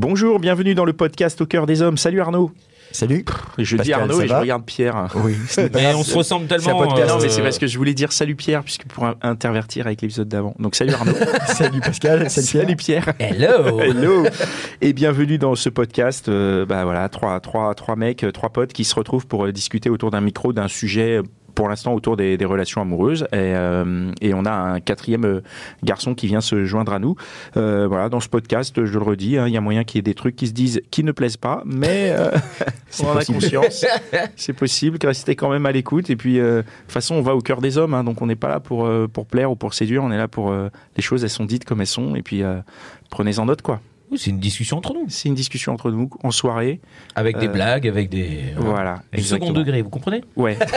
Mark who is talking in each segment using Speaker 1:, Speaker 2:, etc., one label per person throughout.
Speaker 1: Bonjour, bienvenue dans le podcast Au cœur des hommes. Salut Arnaud.
Speaker 2: Salut.
Speaker 1: Je dis Arnaud et je regarde Pierre.
Speaker 2: Oui.
Speaker 3: Mais on se ressemble tellement.
Speaker 2: podcast.
Speaker 1: Non, mais
Speaker 3: euh,
Speaker 1: c'est parce que je voulais dire salut Pierre, puisque pour in- intervertir avec l'épisode d'avant. Donc salut Arnaud.
Speaker 2: Salut Pascal. Salut, Pierre.
Speaker 1: Pierre.
Speaker 3: Hello.
Speaker 1: Hello et bienvenue dans ce podcast. euh, bah voilà, trois, trois, trois mecs, euh, trois potes qui se retrouvent pour euh, discuter autour d'un micro d'un sujet. Pour l'instant, autour des, des relations amoureuses, et, euh, et on a un quatrième euh, garçon qui vient se joindre à nous. Euh, voilà, dans ce podcast, je le redis, hein, il y a moyen qu'il y ait des trucs qui se disent qui ne plaisent pas, mais euh, on en a
Speaker 2: possible.
Speaker 1: conscience. C'est possible. Restez quand même à l'écoute. Et puis, euh, de toute façon, on va au cœur des hommes, hein, donc on n'est pas là pour euh, pour plaire ou pour séduire. On est là pour euh, les choses. Elles sont dites comme elles sont, et puis euh, prenez-en note, quoi.
Speaker 3: C'est une discussion entre nous.
Speaker 1: C'est une discussion entre nous en soirée.
Speaker 3: Avec des
Speaker 1: Euh,
Speaker 3: blagues, avec des.
Speaker 1: Voilà.
Speaker 3: Du second degré, vous comprenez?
Speaker 1: Ouais.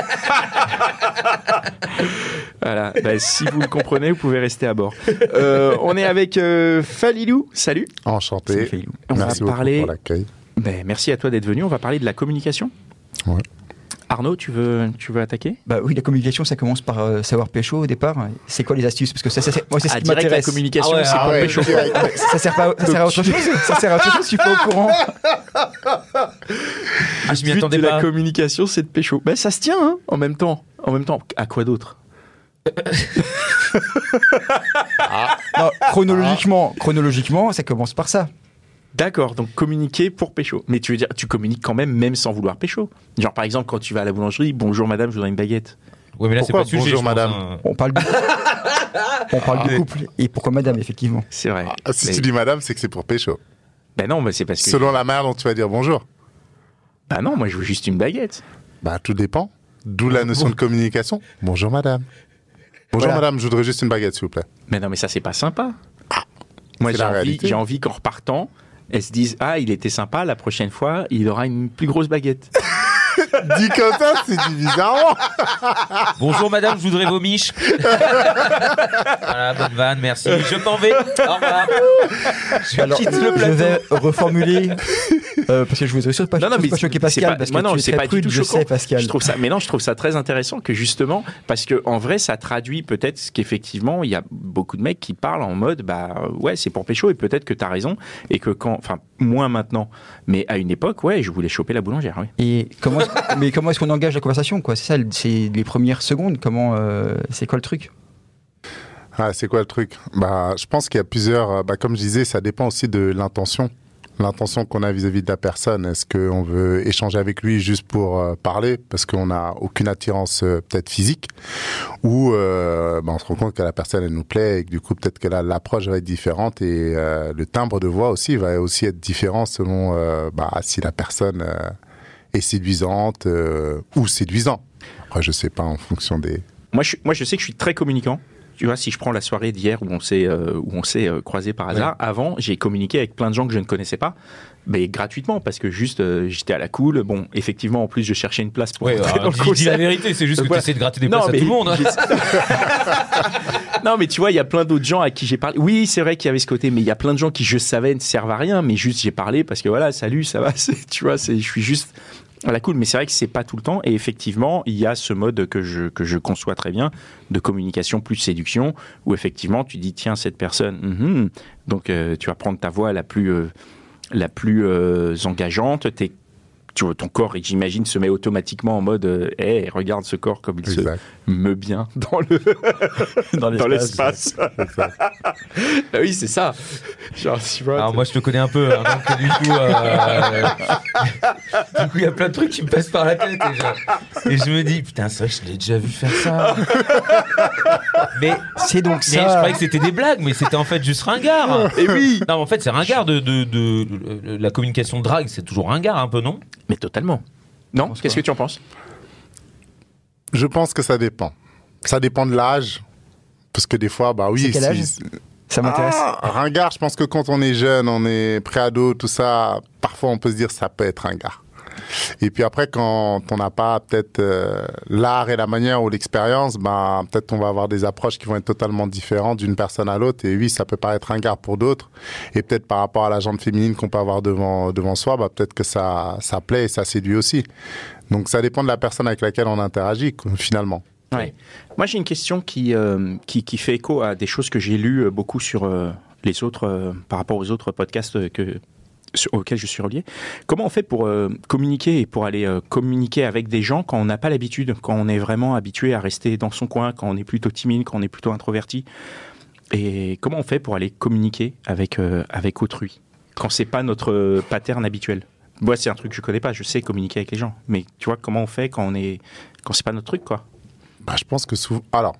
Speaker 1: voilà. Bah, si vous le comprenez, vous pouvez rester à bord. Euh, on est avec euh, Falilou. Salut.
Speaker 4: Enchanté.
Speaker 2: Salut, Failou.
Speaker 1: On
Speaker 4: Merci
Speaker 1: va parler.
Speaker 4: pour l'accueil.
Speaker 1: Ben, merci à toi d'être venu. On va parler de la communication.
Speaker 4: Ouais.
Speaker 1: Arnaud, tu veux, tu veux attaquer?
Speaker 2: Bah oui, la communication, ça commence par euh, savoir pécho au départ. C'est quoi les astuces? Parce que ça, ça, c'est- moi, c'est ce
Speaker 1: Ah,
Speaker 2: qui
Speaker 1: direct, la
Speaker 2: m'intéresse.
Speaker 1: communication,
Speaker 3: Ah ouais,
Speaker 1: c'est
Speaker 3: ah
Speaker 1: pas
Speaker 4: ouais,
Speaker 1: pécho.
Speaker 2: ça sert pas, ça sert à autre chose. Ça sert à autre chose. Je suis pas au courant.
Speaker 3: Ah, je m'y
Speaker 1: But
Speaker 3: attendais
Speaker 1: de
Speaker 3: pas.
Speaker 1: la communication, c'est de pécho. Ben, ça se tient, hein, en même temps. En même temps, à quoi d'autre?
Speaker 2: Non, chronologiquement, chronologiquement, ça commence par ça.
Speaker 1: D'accord, donc communiquer pour pécho. Mais tu veux dire, tu communiques quand même, même sans vouloir pécho. Genre, par exemple, quand tu vas à la boulangerie, bonjour madame, je voudrais une baguette.
Speaker 3: Ouais, mais là, c'est
Speaker 4: Pourquoi
Speaker 3: pas sujet.
Speaker 4: bonjour, madame
Speaker 3: hein.
Speaker 2: On parle de, on parle de couple. Et pourquoi madame, effectivement
Speaker 1: C'est vrai.
Speaker 4: Ah, si
Speaker 1: Mais-
Speaker 4: tu dis madame, c'est que c'est pour pécho.
Speaker 1: Ben non, mais c'est parce que.
Speaker 4: Selon la manière dont tu vas dire bonjour.
Speaker 1: Bah non, moi je veux juste une baguette.
Speaker 4: Bah, tout dépend. D'où la notion de communication. Bonjour madame. Bonjour
Speaker 2: Voilà.
Speaker 4: madame, je voudrais juste une baguette, s'il vous plaît.
Speaker 1: Mais non, mais ça, c'est pas sympa. Moi,
Speaker 4: c'est
Speaker 1: j'ai envie, envie qu'en repartant, elles se disent Ah, il était sympa, la prochaine fois, il aura une plus grosse baguette.
Speaker 4: Dit comme ça, c'est dit bizarrement.
Speaker 3: Bonjour madame, je voudrais vos miches. voilà, bonne vanne, merci. Je m'en vais. Au revoir. Je
Speaker 2: Alors,
Speaker 3: quitte le
Speaker 2: je vais reformuler euh, parce que je voudrais surtout pas,
Speaker 1: Non, non, mais
Speaker 2: pas
Speaker 1: c'est
Speaker 2: Pascal
Speaker 1: pas-
Speaker 2: parce que
Speaker 1: moi, non,
Speaker 2: tu es très
Speaker 1: pas du
Speaker 2: prude,
Speaker 1: tout
Speaker 2: je
Speaker 1: choquant.
Speaker 2: sais Pascal.
Speaker 1: Je trouve ça, mais non, je trouve ça très intéressant que justement, parce que en vrai, ça traduit peut-être ce qu'effectivement, il y a beaucoup de mecs qui parlent en mode, bah ouais, c'est pour pécho, et peut-être que t'as raison, et que quand, enfin, moins maintenant, mais à une époque, ouais, je voulais choper la boulangère, oui.
Speaker 2: Et comment, mais comment est-ce qu'on engage la conversation C'est ça, c'est les premières secondes. Comment, euh, c'est quoi le truc?
Speaker 4: Ah, c'est quoi le truc? Bah, je pense qu'il y a plusieurs. euh, Bah, comme je disais, ça dépend aussi de l'intention. L'intention qu'on a vis-à-vis de la personne. Est-ce qu'on veut échanger avec lui juste pour euh, parler parce qu'on n'a aucune attirance peut-être physique? Ou bah, on se rend compte que la personne elle nous plaît et que du coup peut-être que la- l'approche va être différente et le timbre de voix aussi va aussi être différent selon bah, si la personne est séduisante euh, ou séduisant. Après, je sais pas en fonction des.
Speaker 1: Moi je, moi, je sais que je suis très communicant. Tu vois, si je prends la soirée d'hier où on s'est euh, où on s'est euh, croisé par hasard, avant, j'ai communiqué avec plein de gens que je ne connaissais pas, mais gratuitement parce que juste euh, j'étais à la cool. Bon, effectivement, en plus, je cherchais une place pour
Speaker 3: Ouais,
Speaker 1: rentrer
Speaker 3: alors,
Speaker 1: dans le
Speaker 3: dis, dis la vérité, c'est juste que
Speaker 1: voilà.
Speaker 3: tu essaies de gratter des
Speaker 1: Non,
Speaker 3: places à
Speaker 1: mais
Speaker 3: tout le monde. hein.
Speaker 1: non, mais tu vois, il y a plein d'autres gens à qui j'ai parlé. Oui, c'est vrai qu'il y avait ce côté, mais il y a plein de gens qui je savais ne servent à rien, mais juste j'ai parlé parce que voilà, salut, ça va. c'est- Tu vois, c'est, je suis juste à la cool. Mais c'est vrai que c'est pas tout le temps. Et effectivement, il y a ce mode que je que je conçois très bien de communication plus séduction, où effectivement tu dis tiens cette personne, mhm. donc euh, tu vas prendre ta voix la plus euh, la plus euh, engageante. Tu vois, ton corps, et j'imagine, se met automatiquement en mode euh, Hey, regarde ce corps comme il se
Speaker 4: Exact.
Speaker 1: meut bien dans le dans l'espace. Ah oui, c'est ça. Genre,
Speaker 3: Alors moi je te connais un peu, hein, donc du coup, euh, du coup il y a plein de trucs qui me passent par la tête et je, et je me dis putain c'est vrai que je l'ai déjà vu faire ça. Mais,
Speaker 2: C'est donc
Speaker 3: mais je
Speaker 2: ça.
Speaker 3: croyais que c'était des blagues, mais c'était en fait juste ringard.
Speaker 1: Et oui
Speaker 3: Non mais en fait c'est ringard de, de, de, de- la communication de drague, c'est toujours ringard un peu non?
Speaker 1: Mais totalement. Non Qu'est-ce que tu en penses?
Speaker 4: Je pense que ça dépend. Ça dépend de l'âge. Parce que des fois, bah oui.
Speaker 2: Quel âge Ça m'intéresse.
Speaker 4: Ah, ringard, je pense que quand on est jeune, on est préado, tout ça, parfois on peut se dire ça peut être ringard. Et puis après, quand on n'a pas peut-être euh, l'art et la manière ou l'expérience, ben peut-être on va avoir des approches qui vont être totalement différentes d'une personne à l'autre. Et oui, ça peut paraître ringard pour d'autres. Et peut-être par rapport à la jante féminine qu'on peut avoir devant devant soi, bah, peut-être que ça ça plaît et ça séduit aussi. Donc ça dépend de la personne avec laquelle on interagit finalement.
Speaker 1: Ouais. Moi, j'ai une question qui, euh, qui, qui fait écho à des choses que j'ai lues euh, beaucoup sur euh, les autres, euh, par rapport aux autres podcasts que, auxquels je suis relié. Comment on fait pour euh, communiquer et pour aller euh, communiquer avec des gens quand on n'a pas l'habitude, quand on est vraiment habitué à rester dans son coin, quand on est plutôt timide, quand on est plutôt introverti? Et comment on fait pour aller communiquer avec, euh, avec autrui quand c'est pas notre pattern habituel? Moi, c'est un truc que je connais pas. Je sais communiquer avec les gens, mais tu vois comment on fait quand on est quand c'est pas notre truc, quoi?
Speaker 4: Bah, je pense que souvent. Alors,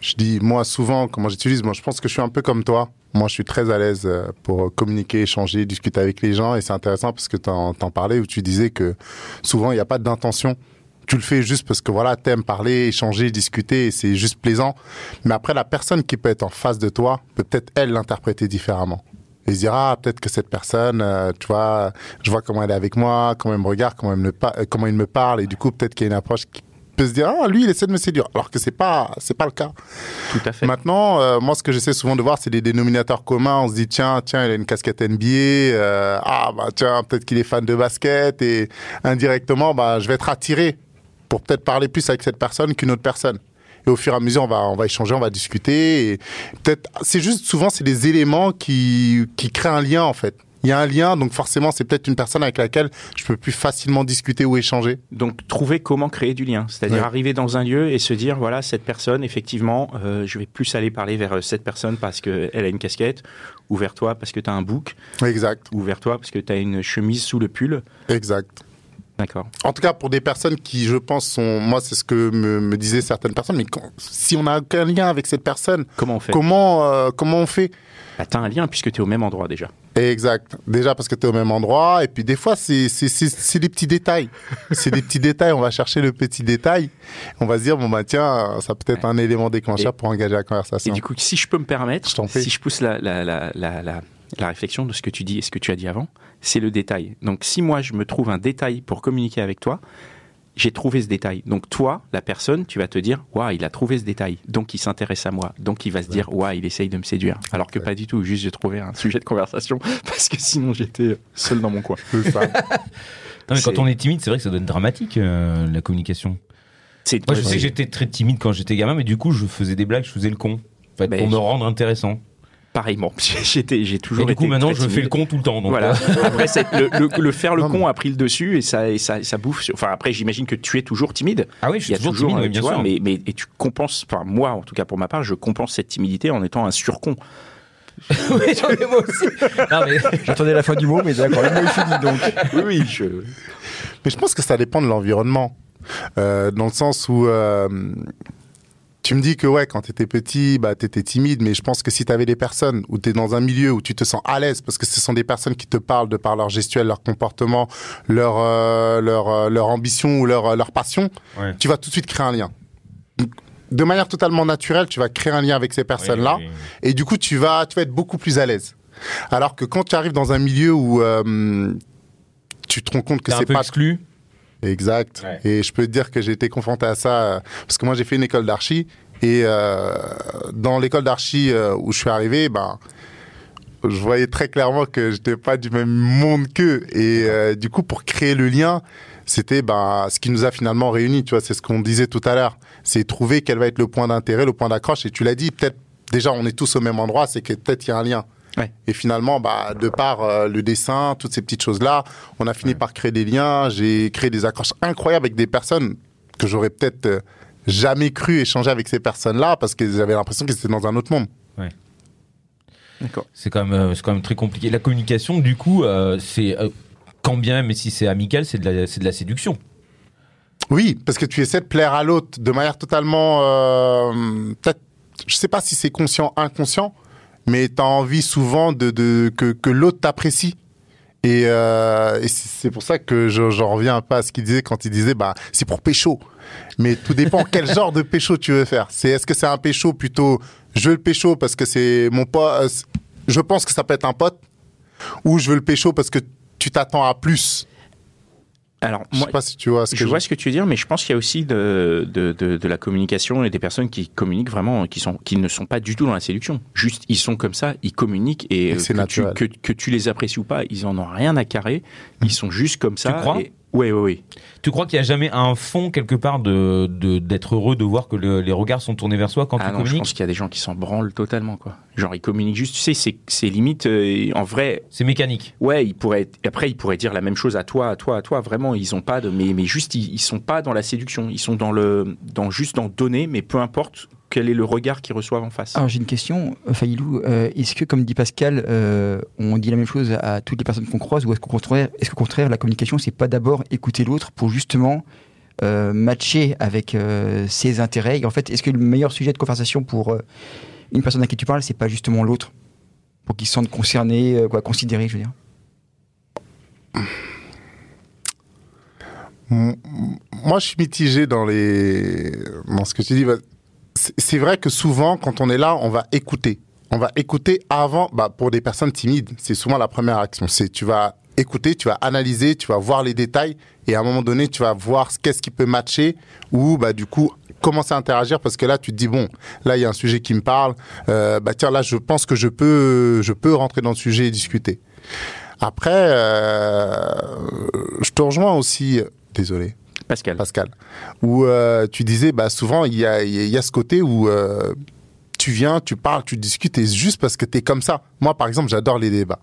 Speaker 4: je dis moi souvent, comment j'utilise, moi je pense que je suis un peu comme toi. Moi, je suis très à l'aise euh, pour communiquer, échanger, discuter avec les gens. Et c'est intéressant parce que tu en parlais où tu disais que souvent, il n'y a pas d'intention. Tu le fais juste parce que voilà, t'aimes parler, échanger, discuter, et c'est juste plaisant. Mais après, la personne qui peut être en face de toi peut peut-être elle l'interpréter différemment. Et se dire ah peut-être que cette personne, euh, tu vois, je vois comment elle est avec moi, comment elle me regarde, comment elle me, comment il me parle, et du coup peut-être qu'il y a une approche qui peut se dire ah lui il essaie de me séduire, alors que c'est pas c'est pas le cas.
Speaker 1: Tout à fait.
Speaker 4: Maintenant, euh, moi, ce que j'essaie souvent de voir, c'est des dénominateurs communs. On se dit, tiens, tiens, il a une casquette NBA. euh, ah, bah, tiens, peut-être qu'il est fan de basket. Et indirectement, bah, je vais être attiré pour peut-être parler plus avec cette personne qu'une autre personne. Et au fur et à mesure, on va, on va échanger, on va discuter. Et peut-être, c'est juste souvent, c'est des éléments qui, qui créent un lien, en fait. Il y a un lien, donc forcément, c'est peut-être une personne avec laquelle je peux plus facilement discuter ou échanger.
Speaker 1: Donc trouver comment créer du lien, c'est-à-dire
Speaker 4: Ouais.
Speaker 1: arriver dans un lieu et se dire voilà cette personne effectivement euh, je vais plus aller parler vers euh, cette personne parce que elle a une casquette ou vers toi parce que tu as un bouc
Speaker 4: Exact,
Speaker 1: ou vers toi parce que tu as une chemise sous le pull.
Speaker 4: exact.
Speaker 1: D'accord.
Speaker 4: En tout cas, pour des personnes qui, je pense, sont. Moi, c'est ce que me, me disaient certaines personnes. Mais quand- si on n'a aucun lien avec cette personne,
Speaker 1: Comment on fait?
Speaker 4: comment, euh, comment on fait?
Speaker 1: Bah, Tu as un lien puisque tu es au même endroit déjà.
Speaker 4: Exact. Déjà parce que tu es au même endroit. Et puis, des fois, c'est des petits détails. c'est des petits détails. On va chercher le petit détail. On va se dire, bon, bah, tiens, ça peut être un élément déclencheur
Speaker 1: Et-
Speaker 4: pour engager la
Speaker 1: Et
Speaker 4: conversation.
Speaker 1: du coup, si je peux me permettre,
Speaker 4: Je
Speaker 1: si je pousse la, la, la, la, la, réflexion de ce que tu dis et ce que tu as dit avant, c'est le détail. Donc si moi je me trouve un détail pour communiquer avec toi, j'ai trouvé ce détail. Donc toi, la personne, tu vas te dire, waouh, il a trouvé ce détail. Donc il s'intéresse à moi. Donc il va se dire, waouh, il essaye de me séduire. Alors que pas du tout. Juste j'ai trouvé un sujet de conversation parce que sinon j'étais seul dans mon coin.
Speaker 3: Non, mais quand on est timide, c'est vrai que ça doit être dramatique, euh, la communication.
Speaker 1: C'est
Speaker 3: Moi, je sais que j'étais très timide quand j'étais gamin, mais du coup, je faisais des blagues, je faisais le con. En fait, pour me rendre intéressant.
Speaker 1: Pareillement. J'étais, j'ai
Speaker 3: Et
Speaker 1: toujours
Speaker 3: du coup,
Speaker 1: été
Speaker 3: maintenant, je fais le con tout le temps. Donc,
Speaker 1: Voilà.
Speaker 3: euh,
Speaker 1: Après, le, le- le faire le
Speaker 4: Non,
Speaker 1: con
Speaker 4: mais-
Speaker 1: a pris le dessus et ça, et ça, ça bouffe. Enfin, après, j'imagine que tu es toujours timide.
Speaker 3: Ah oui, je
Speaker 1: Il
Speaker 3: suis
Speaker 1: y a
Speaker 3: toujours,
Speaker 1: toujours,
Speaker 3: timide,
Speaker 1: euh,
Speaker 3: mais bien
Speaker 1: tu vois,
Speaker 3: sûr.
Speaker 1: mais, mais et tu compenses. Enfin, moi, en tout cas pour ma part, je compense cette timidité en étant un surcon.
Speaker 3: Oui, j'en ai moi aussi. Non, mais
Speaker 2: J'attendais la fin du mot, mais d'accord, le mot est fini donc.
Speaker 1: Oui, oui. Je...
Speaker 4: Mais je pense que ça dépend de l'environnement. Euh, dans le sens où euh, tu me dis que ouais, quand tu étais petit, bah, tu étais timide, mais je pense que si tu avais des personnes où tu es dans un milieu où tu te sens à l'aise, parce que ce sont des personnes qui te parlent de par leur gestuelle, leur comportement, leur, euh, leur, euh, leur ambition ou leur, euh, leur passion,
Speaker 3: Ouais.
Speaker 4: tu vas tout de suite créer un lien. De manière totalement naturelle, tu vas créer un lien avec ces personnes-là.
Speaker 3: Oui, oui,
Speaker 4: Et du coup, tu vas, tu vas être beaucoup plus à l'aise. Alors que quand tu arrives dans un milieu où euh, tu te rends compte que
Speaker 3: T'es
Speaker 4: c'est pas
Speaker 3: exclu.
Speaker 4: Exact.
Speaker 3: Ouais.
Speaker 4: Et je peux te dire que j'ai été confronté à ça euh, parce que moi j'ai fait une école d'archi et euh, dans l'école d'archi euh, où je suis arrivé, ben je voyais très clairement que j'étais pas du même monde qu'eux et euh, du coup pour créer le lien, c'était ben ce qui nous a finalement réunis. Tu vois, c'est ce qu'on disait tout à l'heure. C'est trouver quel va être le point d'intérêt, le point d'accroche. Et tu l'as dit, peut-être déjà on est tous au même endroit, c'est que peut-être il y a un lien.
Speaker 1: Ouais.
Speaker 4: Et finalement, bah, de par euh, le dessin, toutes ces petites choses-là, on a fini par créer des liens. J'ai créé des accroches incroyables avec des personnes que j'aurais peut-être euh, jamais cru échanger avec ces personnes-là parce que j'avais l'impression qu'ils étaient dans un autre monde.
Speaker 1: D'accord.
Speaker 3: C'est quand, même, euh, c'est quand même très compliqué. La communication, du coup, euh, c'est. euh, quand bien, mais si c'est amical, c'est de, la, c'est de la séduction.
Speaker 4: Oui, parce que tu essaies de plaire à l'autre de manière totalement, euh, peut-être, je sais pas si c'est conscient, inconscient, mais tu as envie souvent de, de que, que l'autre t'apprécie. Et, euh, et c'est pour ça que je- j'en reviens un peu à ce qu'il disait quand il disait bah c'est pour pécho. Mais tout dépend quel genre de pécho tu veux faire. C'est est-ce que c'est un pécho plutôt je veux le pécho parce que c'est mon pote, je pense que ça peut être un pote, ou je veux le pécho parce que tu t'attends à plus.
Speaker 1: Alors,
Speaker 4: Je
Speaker 1: moi,
Speaker 4: sais pas si tu vois ce que
Speaker 1: je vois ce que tu veux dire, mais je pense qu'il y a aussi de, de, de, de la communication et des personnes qui communiquent vraiment, qui, sont, qui ne sont pas du tout dans la séduction. Juste, ils sont comme ça, ils communiquent et,
Speaker 4: Et
Speaker 1: euh, que, tu, que, que tu les apprécies ou pas, ils en ont rien à carrer. Ils sont juste comme ça.
Speaker 3: crois?
Speaker 1: et- Oui, oui, oui.
Speaker 3: Tu crois qu'il n'y a jamais un fond quelque part de de- d'être heureux de voir que le- les regards sont tournés vers soi quand
Speaker 1: Ah
Speaker 3: tu
Speaker 1: non, je
Speaker 3: communiques?
Speaker 1: pense qu'il y a des gens qui s'en branlent totalement, quoi. Genre, ils communiquent juste, tu sais, c'est, c'est limite, euh, en vrai,
Speaker 3: C'est mécanique.
Speaker 1: ouais, ils pourraient, après, ils pourraient dire la même chose à toi, à toi, à toi, vraiment, ils ont pas de, mais, mais juste, ils, ils sont pas dans la séduction, ils sont dans le, dans, juste dans donner, mais peu importe quel est le regard qu'ils reçoivent en face.
Speaker 2: Alors j'ai une question, euh, Faïlou. Euh, est-ce que, comme dit Pascal, euh, on dit la même chose à toutes les personnes qu'on croise, ou est-ce qu'au contraire, est-ce qu'au contraire, la communication, c'est pas d'abord écouter l'autre pour justement euh, matcher avec euh, ses intérêts? Et en fait, est-ce que le meilleur sujet de conversation pour euh, une personne à qui tu parles, c'est pas justement l'autre, pour qu'il se sente concerné, euh, quoi, considéré, je veux dire
Speaker 4: Moi, je suis mitigé dans les dans ce que tu dis. C'est vrai que souvent, quand on est là, on va écouter. On va écouter avant. Bah, pour des personnes timides, c'est souvent la première action. C'est tu vas écouter, tu vas analyser, tu vas voir les détails, et à un moment donné, tu vas voir ce- qu'est-ce qui peut matcher, ou bah du coup commencer à interagir parce que là tu te dis bon là il y a un sujet qui me parle euh, bah tiens là je pense que je peux je peux rentrer dans le sujet et discuter après euh, je te rejoins aussi désolé
Speaker 1: Pascal.
Speaker 4: Pascal, où euh, tu disais, bah, souvent, il y a, ce côté où euh, tu viens, tu parles, tu discutes, et juste parce que tu es comme ça. Moi, par exemple, j'adore les débats.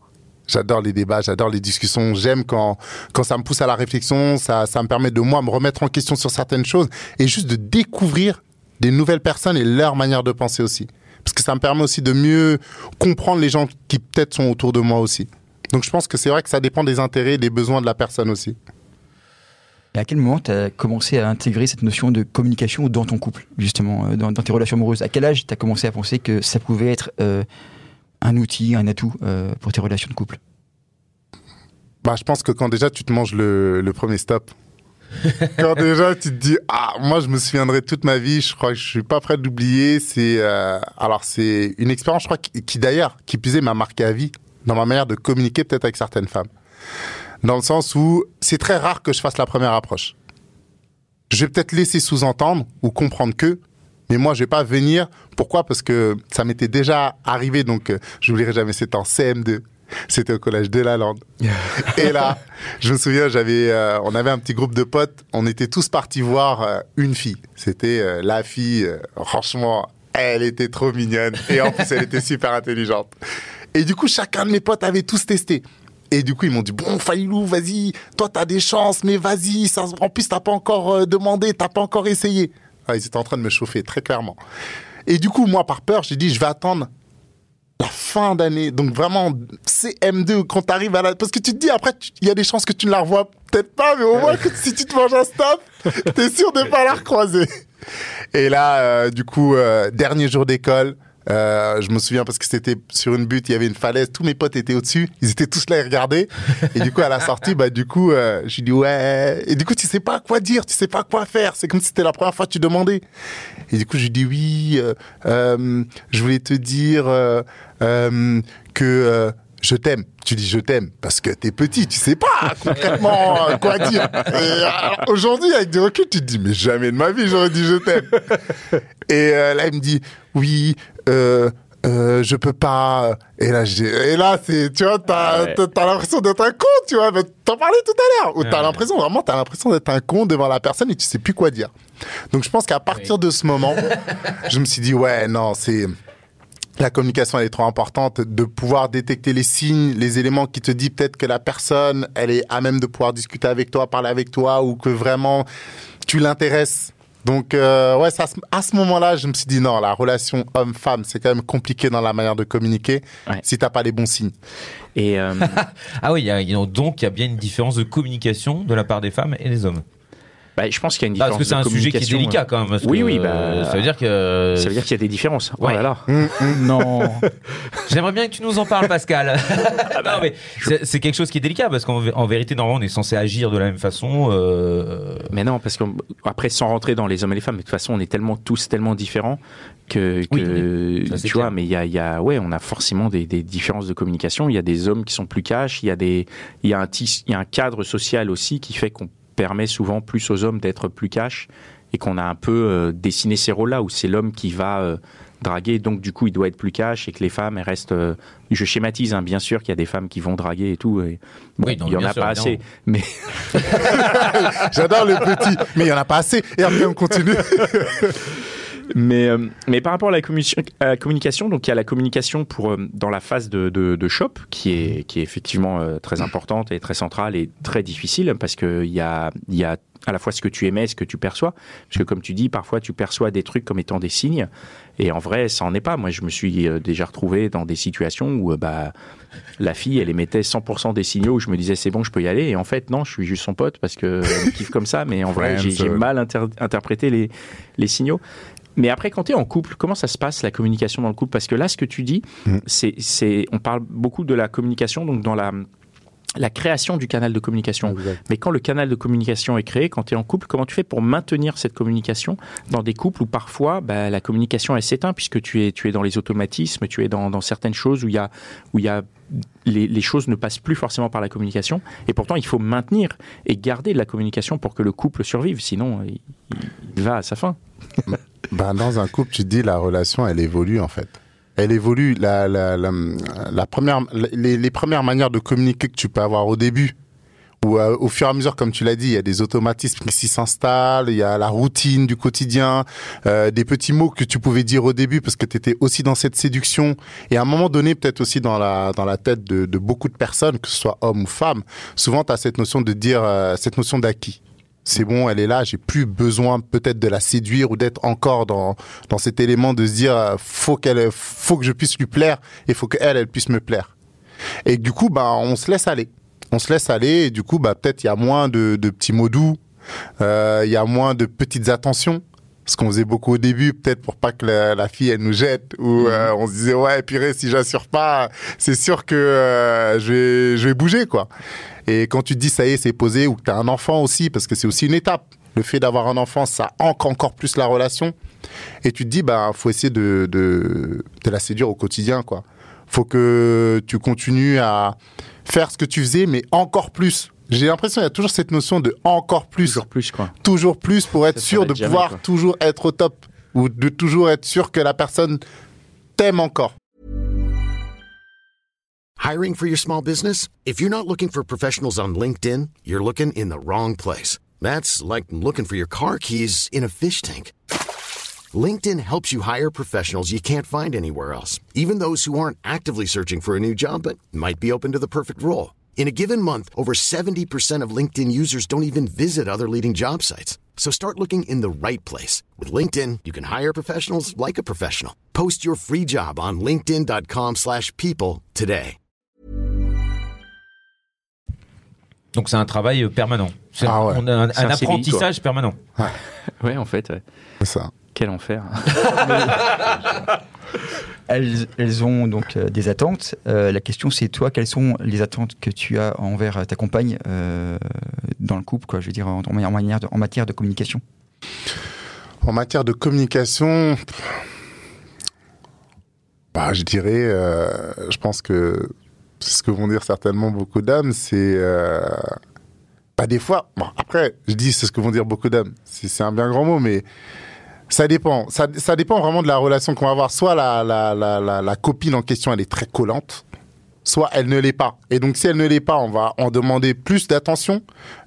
Speaker 4: J'adore les débats, j'adore les discussions. J'aime quand, quand ça me pousse à la réflexion, ça, ça me permet de moi me remettre en question sur certaines choses et juste de découvrir des nouvelles personnes et leur manière de penser aussi. Parce que ça me permet aussi de mieux comprendre les gens qui peut-être sont autour de moi aussi. Donc je pense que c'est vrai que ça dépend des intérêts et des besoins de la personne aussi.
Speaker 2: Et à quel moment tu as commencé à intégrer cette notion de communication dans ton couple, justement, euh, dans, tes relations amoureuses? À quel âge tu as commencé à penser que ça pouvait être euh, un outil, un atout euh, pour tes relations de couple?
Speaker 4: Bah, je pense que quand déjà tu te manges le, premier stop, quand déjà tu te dis ah moi je me souviendrai toute ma vie, je crois que je suis pas prêt d'oublier. C'est alors c'est une expérience je crois qui, qui, d'ailleurs qui est m'a marqué à vie dans ma manière de communiquer peut-être avec certaines femmes, dans le sens où c'est très rare que je fasse la première approche. Je vais peut-être laisser sous-entendre ou comprendre que, mais moi je vais pas venir. Pourquoi? Parce que ça m'était déjà arrivé donc euh, j'oublierai jamais. C'était en CM2. C'était au collège de la Lande. Et là, je me souviens, j'avais, euh, on avait un petit groupe de potes. On était tous partis voir euh, une fille. C'était euh, la fille. franchement, elle était trop mignonne. Et en plus, elle était super intelligente. Et du coup, chacun de mes potes avait tous testé. Et du coup, ils m'ont dit bon, Failou, vas-y, toi, t'as des chances, mais vas-y. Ça, en plus, t'as pas encore euh, demandé, t'as pas encore essayé. Ah, ils étaient en train de me chauffer très clairement. Et du coup, moi, par peur, j'ai dit je vais attendre la fin d'année. Donc vraiment, CM2, quand t'arrives à la... Parce que tu te dis, après, il y a des chances que tu ne la revois peut-être pas, mais au moins que si tu te manges un stop, t'es sûr de pas la recroiser. Et là, euh, du coup, euh, dernier jour d'école, euh, je me souviens parce que c'était sur une butte, il y avait une falaise, tous mes potes étaient au-dessus, ils étaient tous là à regarder. Et du coup, à la sortie, bah du coup, euh, j'ai dit ouais. Et du coup, tu sais pas quoi dire, tu sais pas quoi faire. C'est comme si c'était la première fois que tu demandais. Et du coup, je lui dis oui. euh, euh, je voulais te dire euh, euh, que je t'aime. Tu dis je t'aime parce que t'es petit, tu sais pas concrètement euh, quoi dire. Alors, Aujourd'hui, avec du recul, tu te dis mais jamais de ma vie j'aurais dit je t'aime. Et euh, là, il me dit oui. Euh, euh, je peux pas. Et là, et là, c'est, tu vois, t'as,
Speaker 1: Ouais.
Speaker 4: t'as, t'as l'impression d'être un con, tu vois. T'en parlais tout à l'heure. Ou t'as
Speaker 3: Ouais.
Speaker 4: l'impression, vraiment, t'as l'impression d'être un con devant la personne et tu sais plus quoi dire. Donc, je pense qu'à partir de ce moment, je me suis dit, ouais, non, c'est, la communication elle est trop importante de pouvoir détecter les signes, les éléments qui te disent peut-être que la personne elle est à même de pouvoir discuter avec toi, parler avec toi ou que vraiment tu l'intéresses. Donc euh, ouais, ça, à ce moment-là, je me suis dit non, la relation homme-femme c'est quand même compliqué dans la manière de communiquer
Speaker 1: Ouais.
Speaker 4: si t'as pas les bons signes.
Speaker 1: Et euh,
Speaker 3: Ah oui, il y a- il y a- donc il y a bien une différence de communication de la part des femmes et des hommes.
Speaker 1: Bah, je pense qu'il y a une
Speaker 3: Ah,
Speaker 1: différence.
Speaker 3: Parce que c'est un sujet qui est délicat quand même. parce
Speaker 1: Oui,
Speaker 3: que,
Speaker 1: oui, bah,
Speaker 3: euh, ça veut dire que.
Speaker 1: Ça veut dire qu'il y a des différences. Oh
Speaker 3: Ouais.
Speaker 1: là là.
Speaker 2: Non.
Speaker 3: J'aimerais bien que tu nous en parles, Pascal. non, mais c'est c'est quelque chose qui est délicat parce qu'en en vérité, normalement, on est censé agir de la même façon. euh,
Speaker 1: Mais non, parce qu'après, sans rentrer dans les hommes et les femmes, mais de toute façon, on est tellement tous tellement différents que,
Speaker 3: Oui,
Speaker 1: que
Speaker 3: oui, ça, c'est
Speaker 1: tu vois, mais il y a, il y a, ouais, on a forcément des, des différences de communication. Il y a des hommes qui sont plus cash, il y a des, il y a un il y a un cadre social aussi qui fait qu'on permet souvent plus aux hommes d'être plus cash et qu'on a un peu euh, dessiné ces rôles-là où c'est l'homme qui va euh, draguer, donc du coup il doit être plus cash et que les femmes elles restent. euh, je schématise, hein, bien sûr qu'il y a des femmes qui vont draguer et tout. Et, bon,
Speaker 3: Oui, non,
Speaker 1: il y en a
Speaker 3: sûr,
Speaker 1: pas assez, mais
Speaker 4: J'adore le petit, mais il y en a pas assez. Et après, on continue.
Speaker 1: Mais, euh, mais par rapport à la, commu- à la communication, donc il y a la communication pour, euh, dans la phase de, de, de shop, qui est, qui est effectivement euh, très importante et très centrale et très difficile, parce qu'il y a, il y a à la fois ce que tu émets et ce que tu perçois. Parce que comme tu dis, parfois tu perçois des trucs comme étant des signes, et en vrai, ça en est pas. Moi, je me suis déjà retrouvé dans des situations où bah, la fille, elle émettait 100% des signaux où je me disais c'est bon, je peux y aller, et en fait, non, je suis juste son pote parce que elle me kiffe comme ça, mais en vrai, j'ai mal inter- interprété les, les signaux. Mais après, quand tu es en couple, comment ça se passe la communication dans le couple? Parce que là, ce que tu dis,
Speaker 4: Mm.
Speaker 1: c'est, on parle beaucoup de la communication, donc dans la, la création du canal de communication. Mais quand le canal de communication est créé, quand tu es en couple, comment tu fais pour maintenir cette communication dans des couples où parfois bah, la communication elle s'éteint puisque tu es, tu es dans les automatismes, tu es dans, dans certaines choses où il y a, où y a les, les choses ne passent plus forcément par la communication et pourtant il faut maintenir et garder de la communication pour que le couple survive, sinon il, il va à sa fin.
Speaker 4: Ben, dans un couple, tu te dis la relation, elle évolue en fait. Elle évolue. La, la, la, première, les, les premières manières de communiquer que tu peux avoir au début, ou euh, au fur et à mesure, comme tu l'as dit, il y a des automatismes qui s'installent, il y a la routine du quotidien, euh, des petits mots que tu pouvais dire au début parce que tu étais aussi dans cette séduction. Et à un moment donné, peut-être aussi dans la, dans la tête de, de beaucoup de personnes, que ce soit homme ou femme, souvent tu as cette notion de dire, euh, cette notion d'acquis. C'est bon, elle est là, j'ai plus besoin peut-être de la séduire ou d'être encore dans, dans cet élément de se dire, euh, faut qu'elle, faut que je puisse lui plaire et faut qu'elle, elle puisse me plaire. Et du coup, bah, on se laisse aller. On se laisse aller et du coup, bah, peut-être il y a moins de, de petits mots doux, euh, il y a moins de petites attentions. Ce qu'on faisait beaucoup au début, peut-être pour pas que la, la fille elle nous jette, ou euh, on se disait ouais purée si j'assure pas, c'est sûr que euh, je vais je vais bouger quoi. Et quand tu te dis ça y est c'est posé, ou que t'as un enfant aussi, parce que c'est aussi une étape. Le fait d'avoir un enfant, ça ancre encore plus la relation. Et tu te dis bah faut essayer de de, de la séduire au quotidien quoi. Faut que tu continues à faire ce que tu faisais, mais encore plus. J'ai l'impression qu'il y a toujours cette notion de encore plus
Speaker 1: Toujours plus quoi.
Speaker 4: toujours plus pour être
Speaker 1: Ça
Speaker 4: sûr de
Speaker 1: jamais,
Speaker 4: pouvoir
Speaker 1: quoi.
Speaker 4: toujours être au top ou de toujours être sûr que la personne t'aime encore.
Speaker 5: Hiring for your small business? If you're not looking for professionals on LinkedIn, you're looking in the wrong place. That's like looking for your car keys in a fish tank. LinkedIn helps you hire professionals you can't find anywhere else, even those who aren't actively searching for a new job but might be open to the perfect role. In a given month, over 70% of LinkedIn users don't even visit other leading job sites. So start looking in the right place. With LinkedIn, you can hire professionals like a professional. Post your free job on linkedin.com/people slash people today.
Speaker 3: Donc c'est un travail euh, permanent. C'est
Speaker 4: Ah ouais.
Speaker 3: on a un,
Speaker 1: C'est
Speaker 3: un
Speaker 1: un CDI,
Speaker 3: apprentissage permanent.
Speaker 1: Ouais, en fait, ouais.
Speaker 4: C'est ça.
Speaker 1: quel enfer.
Speaker 2: Elles, ont donc euh, des attentes. Euh, la question, c'est toi, quelles sont les attentes que tu as envers euh, ta compagne dans le couple, quoi, je veux dire, en, manière en matière de communication?
Speaker 4: En matière de communication, bah, je dirais, je pense que c'est ce que vont dire certainement beaucoup d'hommes, c'est euh, bah, des fois, après, je dis c'est ce que vont dire beaucoup c'est c'est un bien grand mot, mais ça dépend. Ça, dépend vraiment de la relation qu'on va avoir. Soit la copine en question, elle est très collante, soit elle ne l'est pas. Et donc, si elle ne l'est pas, on va en demander plus d'attention,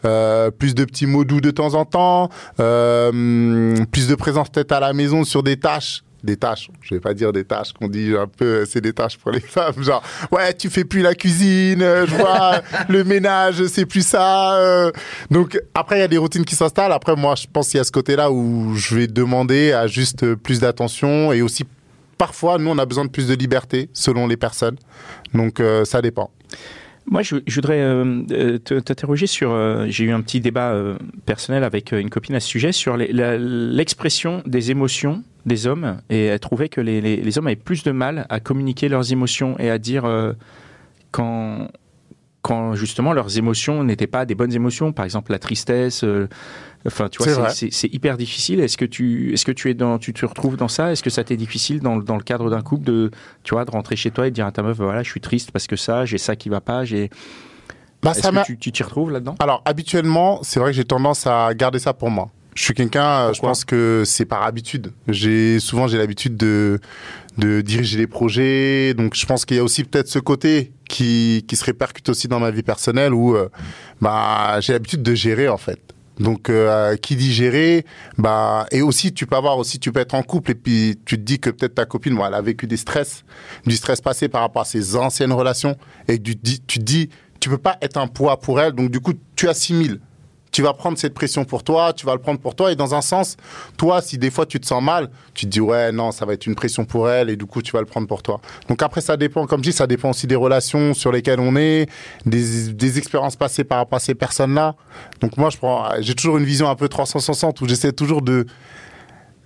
Speaker 4: euh, plus de petits mots doux de temps en temps, euh, plus de présence peut-être à la maison sur des tâches. Des tâches, je vais pas dire des tâches qu'on dit un peu, euh, c'est des tâches pour les femmes, genre ouais tu fais plus la cuisine, euh, je vois le ménage c'est plus ça. euh. Donc après il y a des routines qui s'installent. Après moi je pense qu'il y a ce côté-là où je vais demander à juste plus d'attention et aussi parfois nous on a besoin de plus de liberté selon les personnes. Donc euh, ça dépend.
Speaker 1: Moi, je, voudrais euh, euh, te- t'interroger sur. euh, J'ai eu un petit débat personnel avec une copine à ce sujet sur l'expression des émotions des hommes, et elle trouvait que les, hommes avaient plus de mal à communiquer leurs émotions et à dire quand quand justement leurs émotions n'étaient pas des bonnes émotions, par exemple la tristesse. Enfin, tu vois, c'est- hyper difficile. Est-ce que tu, est-ce que tu es dans, tu te retrouves dans ça? Est-ce que ça t'est difficile dans, le- dans le cadre d'un couple de, tu vois, de rentrer chez toi et de dire à ta meuf, voilà, je suis triste parce que ça, j'ai ça qui va pas, j'ai.
Speaker 4: Bah,
Speaker 1: Est-ce
Speaker 4: ça
Speaker 1: que tu t'y retrouves là-dedans?
Speaker 4: Alors, habituellement, c'est vrai que j'ai tendance à garder ça pour moi. Je suis quelqu'un, euh, je pense que c'est par habitude. J'ai souvent j'ai l'habitude de de diriger les projets, donc je pense qu'il y a aussi peut-être ce côté qui qui se répercute aussi dans ma vie personnelle où euh, bah j'ai l'habitude de gérer en fait. Donc euh, qui dit gérer, bah et aussi tu peux avoir aussi tu peux être en couple et puis tu te dis que peut-être ta copine, bon, elle a vécu des stress, du stress passé par rapport à ses anciennes relations et tu te dis tu te dis tu peux pas être un poids pour elle, donc du coup tu assimiles. Tu vas prendre cette pression pour toi, tu vas le prendre pour toi et dans un sens, toi si des fois tu te sens mal, tu te dis ouais non ça va être une pression pour elle et du coup tu vas le prendre pour toi. Donc après ça dépend, comme je dis, ça dépend aussi des relations sur lesquelles on est, des, des expériences passées par rapport à ces personnes-là. Donc moi je prends, j'ai toujours une vision un peu 360 où j'essaie toujours de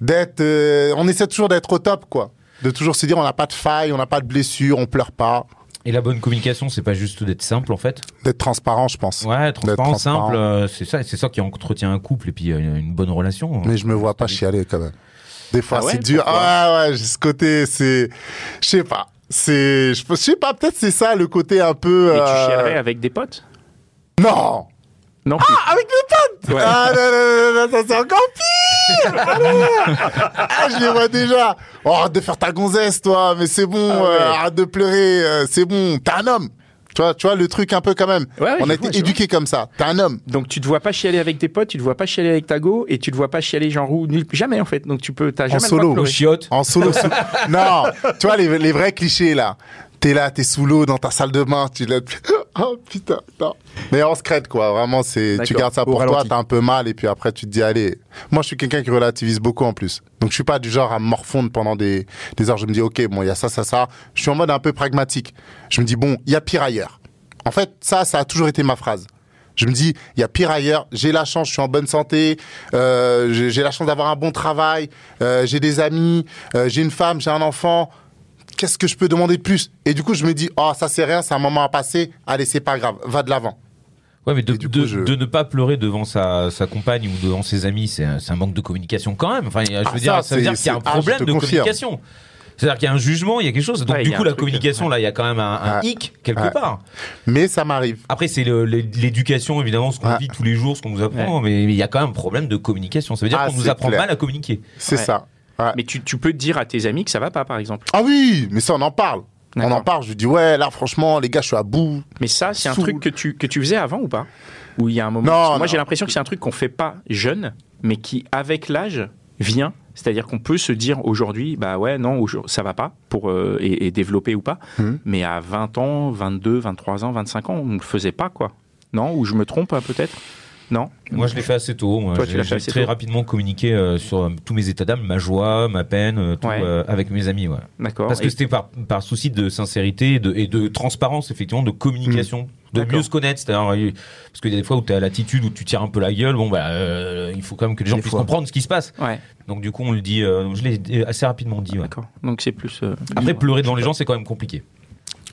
Speaker 4: d'être, euh, on essaie toujours d'être au top quoi, de toujours se dire on n'a pas de faille, on n'a pas de blessure, on pleure pas,
Speaker 3: Et la bonne communication, c'est pas juste d'être simple en fait.
Speaker 4: d'être transparent je pense.
Speaker 3: Ouais, transparent,
Speaker 4: transparent.
Speaker 3: simple, euh, c'est ça, c'est ça qui entretient un couple et puis euh, une bonne relation.
Speaker 4: Mais je me vois pas chialer quand même. Des fois,
Speaker 1: Ah ouais
Speaker 4: c'est dur. Ah ouais, ouais, j'ai ce côté, c'est, je sais pas. C'est, je sais pas, peut-être c'est ça le côté un peu.
Speaker 1: Et tu
Speaker 4: euh,
Speaker 1: chialerais avec des potes?
Speaker 4: Non.
Speaker 1: Non plus.
Speaker 4: Ah, avec mes potes.
Speaker 1: Ouais.
Speaker 4: Ah non, non, non, non, ça c'est encore pire. Ah, je les vois déjà. Oh, arrête de faire ta gonzesse, toi. Mais c'est bon.
Speaker 1: Ah ouais.
Speaker 4: euh, arrête de pleurer. euh, c'est bon. T'es un homme. Tu vois, tu vois le truc un peu quand même.
Speaker 1: Ouais, ouais,
Speaker 4: On a
Speaker 1: vois,
Speaker 4: été
Speaker 1: je
Speaker 4: éduqués comme ça. T'es un homme.
Speaker 1: Donc tu te vois pas chialer avec tes potes, tu te vois pas chialer avec ta go et tu te vois pas chialer genre ou nul jamais en fait. Donc tu peux, t'as jamais droit
Speaker 4: solo.
Speaker 3: chiotte.
Speaker 4: En solo. non, tu vois les, les vrais clichés là. T'es là, t'es sous l'eau dans ta salle de bain, tu l'as. Oh putain, non. Mais on se crête quoi, vraiment c'est. Tu gardes ça pour toi, t'as un peu mal et puis après tu te dis allez. Moi je suis quelqu'un qui relativise beaucoup en plus. Donc je suis pas du genre à me morfondre pendant des, des heures. Je me dis ok bon il y a ça ça ça. Je suis en mode un peu pragmatique. Je me dis bon il y a pire ailleurs. En fait ça ça a toujours été ma phrase. Je me dis, il y a pire ailleurs. J'ai la chance, je suis en bonne santé. Euh, j'ai j'ai la chance d'avoir un bon travail. euh, j'ai des amis. euh, j'ai une femme, j'ai un enfant. Qu'est-ce que je peux demander de plus? Et du coup, je me dis, oh, ça c'est rien, c'est un moment à passer. Allez, c'est pas grave, va de l'avant.
Speaker 3: Ouais, mais de,
Speaker 4: Et du
Speaker 3: de,
Speaker 4: coup, je-
Speaker 3: de ne pas pleurer devant sa, sa compagne ou devant ses amis, c'est un, manque de communication quand même. Enfin, je veux
Speaker 4: Ah,
Speaker 3: dire,
Speaker 4: ça,
Speaker 3: ça veut dire qu'il y a un
Speaker 4: ah,
Speaker 3: problème de
Speaker 4: confirme.
Speaker 3: communication. C'est-à-dire qu'il y a un jugement, il y a quelque chose. Donc
Speaker 1: Ouais,
Speaker 3: du coup, la
Speaker 1: truc,
Speaker 3: communication,
Speaker 1: ouais.
Speaker 3: là, il y a quand même un, un
Speaker 4: Ouais.
Speaker 3: hic quelque
Speaker 4: Ouais.
Speaker 3: part.
Speaker 4: Mais ça m'arrive.
Speaker 3: Après, c'est l'éducation, évidemment, ce qu'on
Speaker 4: Ouais.
Speaker 3: vit tous les jours, ce qu'on nous apprend, mais il y a quand même un problème de communication. Ça veut dire
Speaker 4: Ah,
Speaker 3: qu'on nous apprend
Speaker 4: clair.
Speaker 3: mal à communiquer.
Speaker 4: C'est
Speaker 1: Ouais.
Speaker 4: ça. Ouais.
Speaker 1: Mais tu, tu peux dire à tes amis que ça va pas par exemple.
Speaker 4: Ah oui, mais ça, on en parle. On en parle. Je lui dis, ouais, là, franchement, les gars, je suis à bout.
Speaker 1: Mais ça, c'est un truc que tu, que tu faisais avant ou pas? Ou il y a un moment
Speaker 4: Non,
Speaker 1: Moi, j'ai l'impression que c'est un truc qu'on fait pas jeune, mais qui, avec l'âge, vient. C'est-à-dire qu'on peut se dire aujourd'hui, bah ouais, non, ça va pas, pour, euh, et, et développer ou pas.
Speaker 4: Mhm.
Speaker 1: Mais à 20 ans, 22, 23 ans, 25 ans, on ne le faisait pas, quoi. Non? Ou je me trompe, hein, peut-être? Non
Speaker 3: Moi, je l'ai fait assez tôt. Moi,
Speaker 1: Toi, tu
Speaker 3: j'ai
Speaker 1: l'as fait assez
Speaker 3: très
Speaker 1: tôt.
Speaker 3: rapidement communiqué euh, sur euh, tous mes états d'âme, ma joie, ma peine, euh, tout,
Speaker 1: Ouais.
Speaker 3: avec mes amis. Ouais.
Speaker 1: D'accord.
Speaker 3: Parce que
Speaker 1: Et-
Speaker 3: c'était par, par souci de sincérité et de, et de transparence, effectivement, de communication, de
Speaker 1: D'accord.
Speaker 3: mieux se connaître. C'est-à-dire, parce qu'il y a des fois où tu à l'attitude, où tu tires un peu la gueule, bon, bah, il faut quand même que les gens
Speaker 2: Des
Speaker 3: puissent
Speaker 2: fois.
Speaker 3: comprendre ce qui se passe.
Speaker 1: Ouais,
Speaker 3: Donc, du coup, on le dit, je l'ai assez rapidement dit.
Speaker 1: d'accord. Donc c'est plus.
Speaker 3: Après, pleurer devant les gens, c'est quand même compliqué.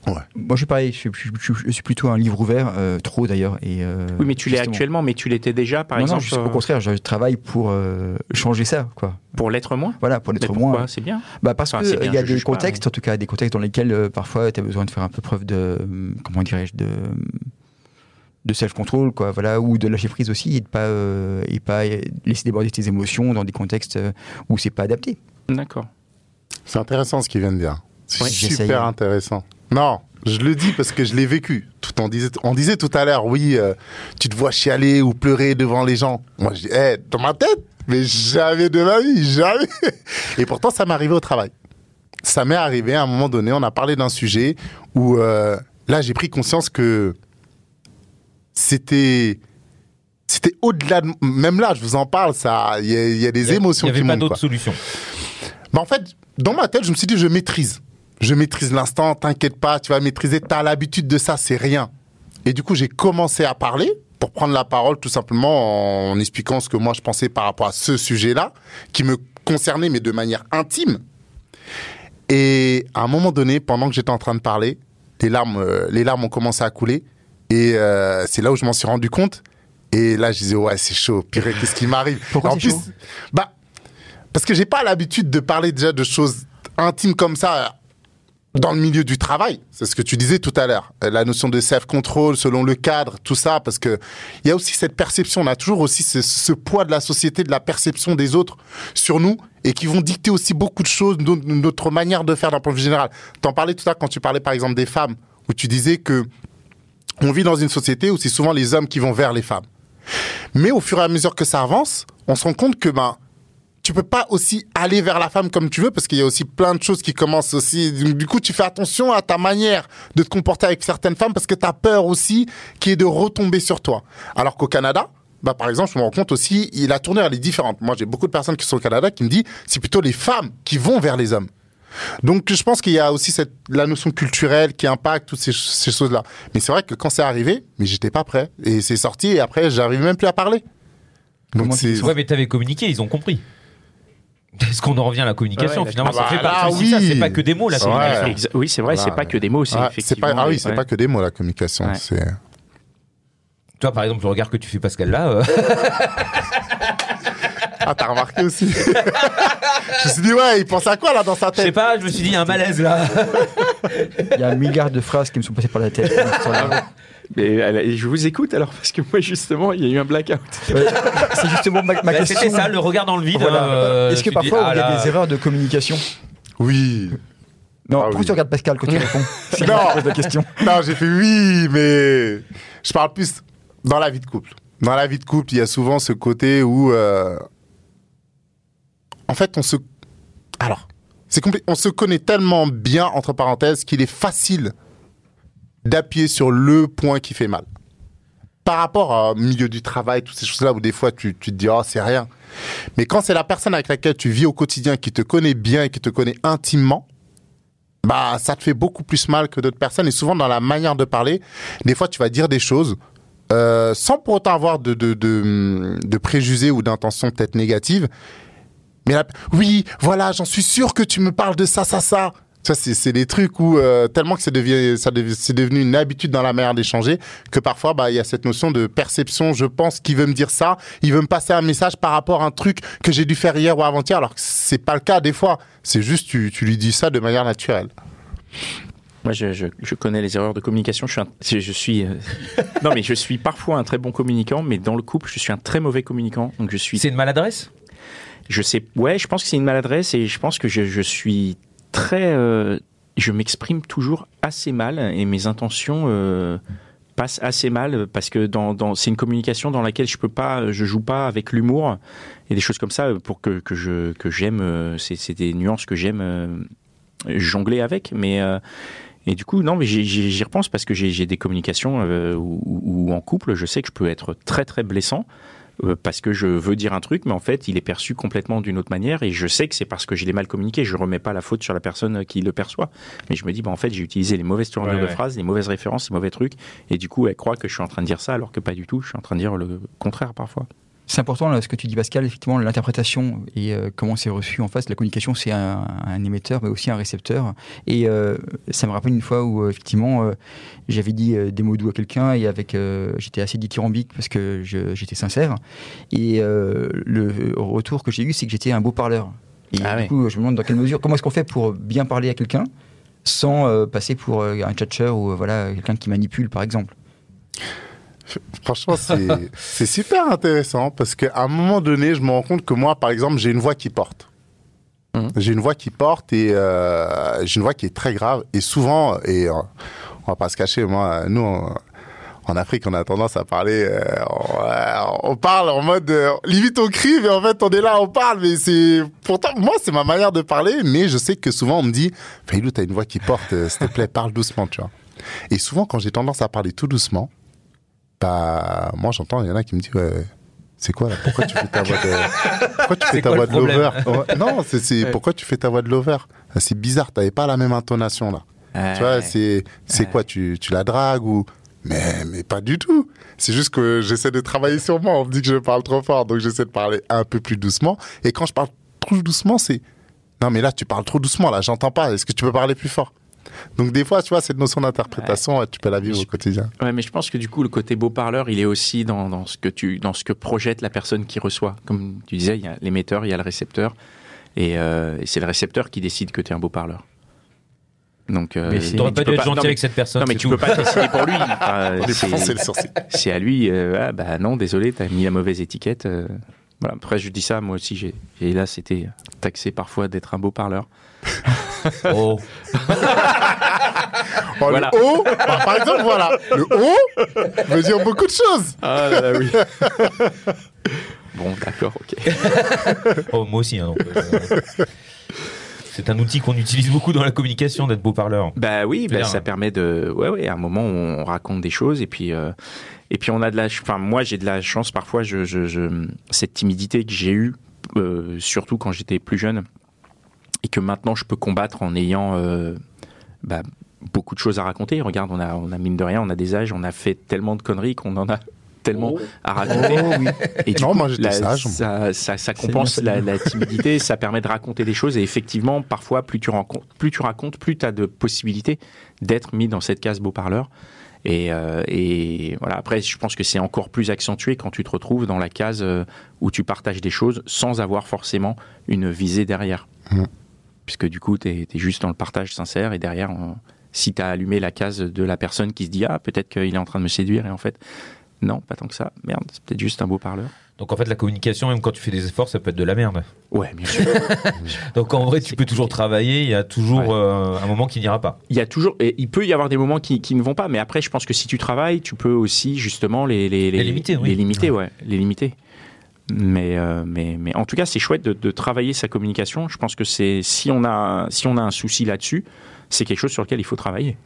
Speaker 2: Moi, je suis pareil, je suis, je suis- je suis plutôt un livre ouvert, euh, trop d'ailleurs. Et, euh,
Speaker 1: Oui, mais tu l'es actuellement, mais tu l'étais déjà, par
Speaker 2: non,
Speaker 1: exemple,
Speaker 2: non, juste
Speaker 1: euh,
Speaker 2: au contraire, je travaille pour euh, changer ça, quoi.
Speaker 1: pour l'être moins.
Speaker 2: Voilà, pour l'être moins.
Speaker 1: C'est bien.
Speaker 2: Bah parce
Speaker 1: Enfin,
Speaker 2: que
Speaker 1: c'est
Speaker 2: il
Speaker 1: bien,
Speaker 2: y a des
Speaker 1: pas,
Speaker 2: contextes, en tout cas des contextes dans lesquels euh, parfois tu as besoin de faire un peu preuve de hum, comment dirais-je de de self-control quoi voilà ou de lâcher prise aussi et de pas euh, et pas laisser déborder tes émotions dans des contextes où c'est pas adapté.
Speaker 1: D'accord.
Speaker 4: C'est intéressant ce qu'il vient de dire. C'est
Speaker 2: Ouais,
Speaker 4: super intéressant. Non, je le dis parce que je l'ai vécu. Tout on disait, on disait tout à l'heure, oui, euh, tu te vois chialer ou pleurer devant les gens. Moi, je dis, eh, dans ma tête, mais jamais de ma vie, jamais. Et pourtant, ça m'est arrivé au travail. Ça m'est arrivé à un moment donné. On a parlé d'un sujet où euh, là, j'ai pris conscience que c'était c'était au-delà de même là. Je vous en parle, ça. Il y, a- il y a des
Speaker 3: Il y a-
Speaker 4: émotions
Speaker 3: Il n'y
Speaker 4: qui
Speaker 3: avait pas d'autre solution.
Speaker 4: Bah, en fait, dans ma tête, je me suis dit, je maîtrise. Je maîtrise l'instant, t'inquiète pas, tu vas maîtriser, t'as l'habitude de ça, c'est rien. Et du coup, j'ai commencé à parler pour prendre la parole tout simplement en expliquant ce que moi je pensais par rapport à ce sujet-là, qui me concernait mais de manière intime. Et à un moment donné, pendant que j'étais en train de parler, les larmes, euh, les larmes ont commencé à couler. Et euh, c'est là où je m'en suis rendu compte. Et là, je disais, ouais, c'est chaud. Pire, qu'est-ce qui m'arrive?
Speaker 2: Pourquoi
Speaker 4: En plus,
Speaker 2: chaud?
Speaker 4: bah, parce que j'ai pas l'habitude de parler déjà de choses intimes comme ça dans le milieu du travail. C'est ce que tu disais tout à l'heure. Euh, La notion de self-control, selon le cadre, tout ça, parce que il y a aussi cette perception. On a toujours aussi ce, poids de la société, de la perception des autres sur nous et qui vont dicter aussi beaucoup de choses, no- notre manière de faire d'un point de vue général. T'en parlais tout à l'heure quand tu parlais par exemple des femmes, où tu disais que on vit dans une société où c'est souvent les hommes qui vont vers les femmes. Mais au fur et à mesure que ça avance, on se rend compte que ben tu peux pas aussi aller vers la femme comme tu veux parce qu'il y a aussi plein de choses qui commencent aussi. Donc, Du coup, tu fais attention à ta manière de te comporter avec certaines femmes parce que tu as peur aussi qui est de retomber sur toi. Alors qu'au Canada, bah par exemple, je me rends compte aussi, la tournure elle est différente. Moi, j'ai beaucoup de personnes qui sont au Canada qui me disent c'est plutôt les femmes qui vont vers les hommes. Donc je pense qu'il y a aussi cette la notion culturelle qui impacte toutes ces, ces choses-là. Mais c'est vrai que quand c'est arrivé, mais j'étais pas prêt et c'est sorti et après j'arrive même plus à parler. Donc c'est
Speaker 3: Ouais, mais t'avais communiqué, ils ont compris. Est-ce qu'on en revient à la communication
Speaker 1: Ouais, ouais,
Speaker 3: Finalement,
Speaker 4: d'accord.
Speaker 3: ça fait
Speaker 4: Ah,
Speaker 3: ça,
Speaker 4: oui.
Speaker 3: c'est pas que des mots la
Speaker 4: Ouais.
Speaker 3: communication.
Speaker 1: Exa- Oui, c'est vrai,
Speaker 4: Voilà.
Speaker 1: c'est pas que des mots, c'est
Speaker 4: Ouais, c'est
Speaker 1: effectivement.
Speaker 4: pas ah oui, c'est
Speaker 1: ouais.
Speaker 4: pas que des mots la communication,
Speaker 1: Ouais.
Speaker 4: c'est
Speaker 3: Toi, par exemple, le regard que tu fais Pascal là, euh,
Speaker 4: Ah, t'as remarqué aussi Je me suis dit, ouais, il pense à quoi là dans sa
Speaker 3: je sais
Speaker 4: tête
Speaker 3: pas, je me suis dit, il y a un malaise là.
Speaker 2: Il y a un milliard de phrases qui me sont passées par la tête.
Speaker 1: Mais, je vous écoute alors, parce que moi, justement, il y a eu un blackout.
Speaker 2: Ouais, C'est justement ma, ma
Speaker 3: Bah,
Speaker 2: question.
Speaker 3: C'était ça, le regard dans le vide.
Speaker 2: Voilà.
Speaker 3: hein, euh,
Speaker 2: Est-ce que parfois
Speaker 3: ah
Speaker 2: il y a
Speaker 3: là,
Speaker 2: des erreurs de communication
Speaker 4: Oui.
Speaker 2: Non,
Speaker 4: Ah
Speaker 2: pourquoi
Speaker 4: oui.
Speaker 2: tu regardes Pascal quand tu réponds Si
Speaker 4: Non.
Speaker 2: la question.
Speaker 4: Non, j'ai fait oui, mais je parle plus dans la vie de couple. Dans la vie de couple, il y a souvent ce côté où, euh, en fait, on se, alors, c'est on se connaît tellement bien entre parenthèses qu'il est facile d'appuyer sur le point qui fait mal. Par rapport au milieu du travail, toutes ces choses-là où des fois tu, tu te dis oh c'est rien. Mais quand c'est la personne avec laquelle tu vis au quotidien, qui te connaît bien et qui te connaît intimement, bah ça te fait beaucoup plus mal que d'autres personnes et souvent dans la manière de parler des fois tu vas dire des choses euh, sans pour autant avoir de de, de, préjugés ou d'intentions peut-être négatives mais oui voilà j'en suis sûr que tu me parles de ça ça ça ça c'est des trucs où euh, tellement que c'est devenu une habitude dans la manière d'échanger que parfois bah il y a cette notion de perception je pense qu'il veut me dire ça il veut me passer un message par rapport à un truc que j'ai dû faire hier ou avant-hier alors que c'est pas le cas des fois c'est juste tu tu lui dis ça de manière naturelle
Speaker 1: Moi, je, je- je connais les erreurs de communication. Je suis, un- je, je suis euh, non, mais je suis parfois un très bon communicant, mais dans le couple, je suis un très mauvais communicant. Donc, je suis
Speaker 3: C'est une maladresse?
Speaker 1: Je sais, ouais, je pense que c'est une maladresse et je pense que je, je suis très. euh, je m'exprime toujours assez mal et mes intentions euh, passent assez mal parce que c'est une communication dans laquelle je peux pas, je joue pas avec l'humour et des choses comme ça pour que, que je que j'aime. euh, C'est, des nuances que j'aime jongler avec, mais. et du coup, non, mais j'y- repense parce que j'ai des communications euh, où en couple, je sais que je peux être très très blessant parce que je veux dire un truc, mais en fait, il est perçu complètement d'une autre manière, et je sais que c'est parce que je l'ai mal communiqué. Je remets pas la faute sur la personne qui le perçoit, mais je me dis, bah, en fait, j'ai utilisé les mauvaises tournures
Speaker 3: Ouais,
Speaker 1: de
Speaker 3: ouais.
Speaker 1: phrases, les mauvaises références, les mauvais trucs, et du coup, elle croit que je suis en train de dire ça, alors que pas du tout. Je suis en train de dire le contraire parfois.
Speaker 2: C'est important là, ce que tu dis Pascal, effectivement l'interprétation et euh, comment c'est reçu en face. La communication c'est un, un émetteur mais aussi un récepteur. Et euh, ça me rappelle une fois où euh, effectivement euh, j'avais dit des mots doux à quelqu'un et avec j'étais assez dithyrambique parce que j'étais sincère. Et le retour que j'ai eu c'est que j'étais un beau parleur. Et
Speaker 1: Ah
Speaker 2: du coup je me demande dans quelle mesure comment est-ce qu'on fait pour bien parler à quelqu'un sans passer pour un tchatcheur ou voilà quelqu'un qui manipule par exemple?
Speaker 4: Franchement, c'est super intéressant parce qu'à un moment donné, je me rends compte que moi, par exemple, j'ai une voix qui porte.
Speaker 1: Mhm.
Speaker 4: J'ai une voix qui porte et euh, j'ai une voix qui est très grave. Et souvent, et euh, on va pas se cacher, moi, nous, on- en Afrique, on a tendance à parler, euh, on, euh, on parle en mode, limite on crie, mais en fait on est là, on parle, mais c'est, pourtant, moi c'est ma manière de parler, mais je sais que souvent on me dit, Faïlou, t'as une voix qui porte, s'il te plaît, parle doucement, tu vois. Et souvent quand j'ai tendance à parler tout doucement, bah, moi j'entends, il y en a qui me disent, ouais, c'est quoi là? Pourquoi tu fais ta voix de, pourquoi tu fais
Speaker 3: C'est
Speaker 4: ta
Speaker 3: quoi
Speaker 4: voix de lover? Ouais, Non, c'est,
Speaker 1: Ouais.
Speaker 4: pourquoi tu fais ta voix de lover? Ah, C'est bizarre, t'avais pas la même intonation là. Tu vois, c'est c'est quoi tu, tu la dragues ou Mais, mais pas du tout. C'est juste que j'essaie de travailler sur moi. On me dit que je parle trop fort, donc j'essaie de parler un peu plus doucement. Et quand je parle trop doucement, c'est non, mais là, tu parles trop doucement, là, j'entends pas. Est-ce que tu peux parler plus fort? Donc, des fois, tu vois, cette notion d'interprétation, tu peux la vivre
Speaker 1: Je-
Speaker 4: au quotidien.
Speaker 1: Ouais, mais je pense que du coup, le côté beau parleur, il est aussi dans, dans ce que tu, dans ce que projette la personne qui reçoit. Comme tu disais, il y a l'émetteur, il y a le récepteur, et, euh, et c'est le récepteur qui décide que tu es un beau parleur. Donc, euh,
Speaker 2: Mais
Speaker 1: tu
Speaker 3: pas
Speaker 1: peux
Speaker 3: dû être gentil
Speaker 1: non,
Speaker 3: avec cette personne.
Speaker 1: Non, mais tu
Speaker 3: tout.
Speaker 1: peux pas décider pour lui. Enfin, c'est- à lui. euh, ah, bah non, désolé, t'as mis la mauvaise étiquette. Voilà. Après, je dis ça, moi aussi, j'ai, et là, c'était taxé parfois d'être un beau parleur.
Speaker 3: Oh.
Speaker 4: Oh,
Speaker 1: Voilà.
Speaker 4: Le O, par, par exemple, voilà. Le O veut dire beaucoup de choses.
Speaker 1: Ah là là, oui. bon, d'accord, ok.
Speaker 3: Oh, moi aussi. hein, euh, c'est un outil qu'on utilise beaucoup dans la communication d'être beau parleur.
Speaker 1: Bah oui, bah, ça permet de, ouais, ouais, à un moment on raconte des choses et puis, euh, et puis on a de la, enfin moi j'ai de la chance parfois, je, je, je- cette timidité que j'ai eue, euh, surtout quand j'étais plus jeune, et que maintenant je peux combattre en ayant euh, bah, beaucoup de choses à raconter. Regarde, on a, on a mine de rien, on a des âges, on a fait tellement de conneries qu'on en a tellement à raconter.
Speaker 2: Oh oui.
Speaker 1: Et du
Speaker 4: Non,
Speaker 1: coup,
Speaker 4: moi,
Speaker 1: la-
Speaker 4: sage.
Speaker 1: Ça, ça, compense la, timidité, ça permet de raconter des choses. Et effectivement, parfois, plus tu, rencontres, plus tu racontes, plus tu as de possibilités d'être mis dans cette case beau parleur. Et, euh, et voilà. Après, je pense que c'est encore plus accentué quand tu te retrouves dans la case euh, où tu partages des choses sans avoir forcément une visée derrière.
Speaker 4: Mm.
Speaker 1: Puisque du coup, tu es, juste dans le partage sincère et derrière, si tu as allumé la case de la personne qui se dit Ah, peut-être qu'il est en train de me séduire, et en fait, non, pas tant que ça. Merde, c'est peut-être juste un beau parleur.
Speaker 3: Donc en fait, la communication, même quand tu fais des efforts, ça peut être de la merde.
Speaker 1: Ouais, bien sûr.
Speaker 3: Donc en vrai, tu peux toujours travailler. Il y a toujours
Speaker 1: Ouais.
Speaker 3: euh, un moment qui n'ira pas.
Speaker 1: Il y a toujours, et il peut y avoir des moments qui, qui ne vont pas, mais après, je pense que si tu travailles, tu peux aussi justement les les,
Speaker 3: Les limiter, oui.
Speaker 1: les limiter, ouais, les limiter. Mais euh, mais mais en tout cas, c'est chouette de, de travailler sa communication. Je pense que c'est si on a si on a un souci là-dessus, c'est quelque chose sur lequel il faut travailler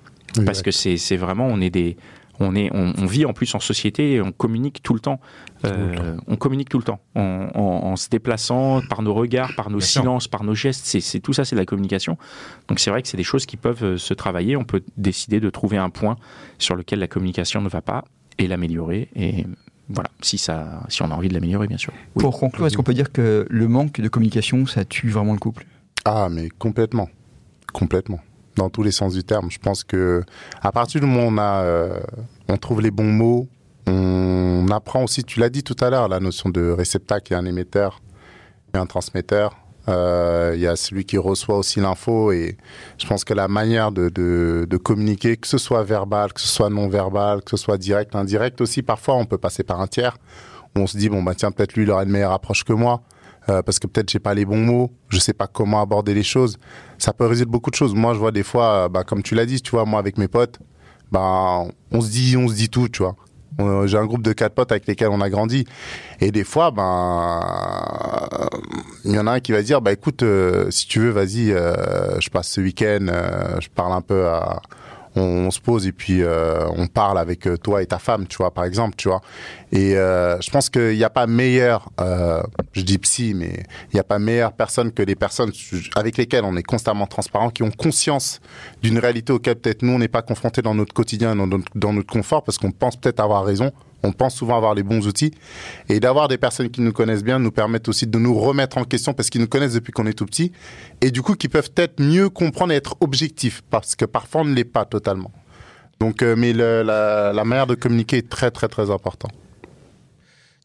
Speaker 1: parce que c'est c'est vraiment on est des on est on, on vit en plus en société et on communique tout le temps. Euh, on communique tout le temps en, en- en se déplaçant par nos regards, par nos
Speaker 3: Bien sûr.
Speaker 1: silences, par nos gestes. C'est tout ça, c'est de la communication. Donc c'est vrai que c'est des choses qui peuvent euh, se travailler. On peut décider de trouver un point sur lequel la communication ne va pas et l'améliorer. Et voilà, si ça, si on a envie de l'améliorer, bien sûr. Oui.
Speaker 2: Pour conclure, est-ce qu'on peut dire que le manque de communication, ça tue vraiment le couple?
Speaker 4: Ah, mais complètement. Complètement. Dans tous les sens du terme. Je pense que à partir du moment où euh, on trouve les bons mots, on apprend aussi, tu l'as dit tout à l'heure, la notion de réceptacle et un émetteur et un transmetteur. Euh, Il y a celui qui reçoit aussi l'info et je pense que la manière de communiquer, que ce soit verbal, que ce soit non verbal, que ce soit direct, indirect aussi, parfois on peut passer par un tiers où on se dit bon bah tiens peut-être lui il aura une meilleure approche que moi euh, parce que peut-être j'ai pas les bons mots, je sais pas comment aborder les choses. Ça peut résoudre beaucoup de choses. Moi, je vois des fois, euh, bah, comme tu l'as dit, tu vois, moi avec mes potes, bah, on se dit, on se dit tout, tu vois. On- J'ai un groupe de quatre potes avec lesquels on a grandi, et des fois, ben, euh, il y en a un qui va dire, bah écoute, euh, si tu veux, vas-y, euh, je passe ce week-end, euh, je parle un peu à, on, se pose et puis euh, on parle avec euh, toi et ta femme, tu vois, par exemple, tu vois. Et euh, je pense qu'il n'y a pas meilleur, je dis psy, mais il n'y a pas meilleure personne que les personnes avec lesquelles on est constamment transparent, qui ont conscience d'une réalité auquel peut-être nous on n'est pas confrontés dans notre quotidien, dans notre confort, parce qu'on pense peut-être avoir raison. On pense souvent avoir les bons outils. Et d'avoir des personnes qui nous connaissent bien nous permettent aussi de nous remettre en question parce qu'ils nous connaissent depuis qu'on est tout petit. Et du coup, qui peuvent peut-être mieux comprendre et être objectifs parce que parfois on ne l'est pas totalement. Donc, euh, mais le- la, la manière de communiquer est très, très, très important.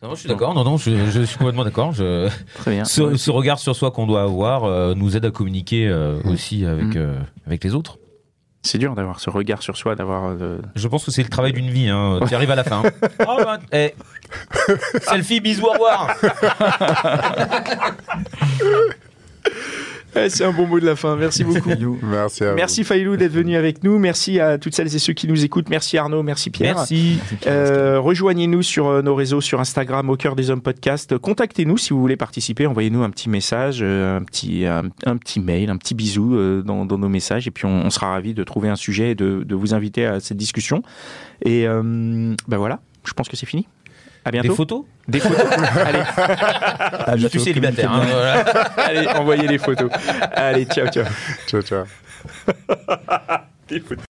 Speaker 3: Non, je suis d'accord. Non, non, je, je suis complètement d'accord. Je... Ce, ce regard sur soi qu'on doit avoir euh, nous aide à communiquer euh, aussi avec,
Speaker 1: Mm.
Speaker 3: euh, avec les autres.
Speaker 1: C'est dur d'avoir ce regard sur soi, d'avoir. euh,
Speaker 3: Je pense que c'est le travail d'une vie. Hein. Tu arrives à la fin. Oh, bah, eh. Selfie, bisous, au revoir.
Speaker 1: Eh, c'est un bon mot de la fin. Merci beaucoup.
Speaker 4: Merci à vous.
Speaker 1: Merci Failou d'être venu avec nous. Merci à toutes celles et ceux qui nous écoutent. Merci Arnaud. Merci Pierre.
Speaker 3: Merci.
Speaker 1: Euh, Rejoignez-nous sur euh, nos réseaux, sur Instagram, au cœur des hommes podcast. Contactez-nous si vous voulez participer. Envoyez-nous un petit message, euh, un petit, un, un petit mail, un petit bisou dans, dans nos messages. Et puis on, on sera ravis de trouver un sujet et de, de vous inviter à cette discussion. Et euh, ben voilà, je pense que c'est fini. À
Speaker 3: Des
Speaker 1: bientôt.
Speaker 3: photos
Speaker 1: Des photos. allez,
Speaker 2: À
Speaker 3: Je suis célibataire. hein, voilà.
Speaker 1: allez, envoyez les photos. Allez, ciao, ciao.
Speaker 4: Ciao, ciao.
Speaker 1: Des photos.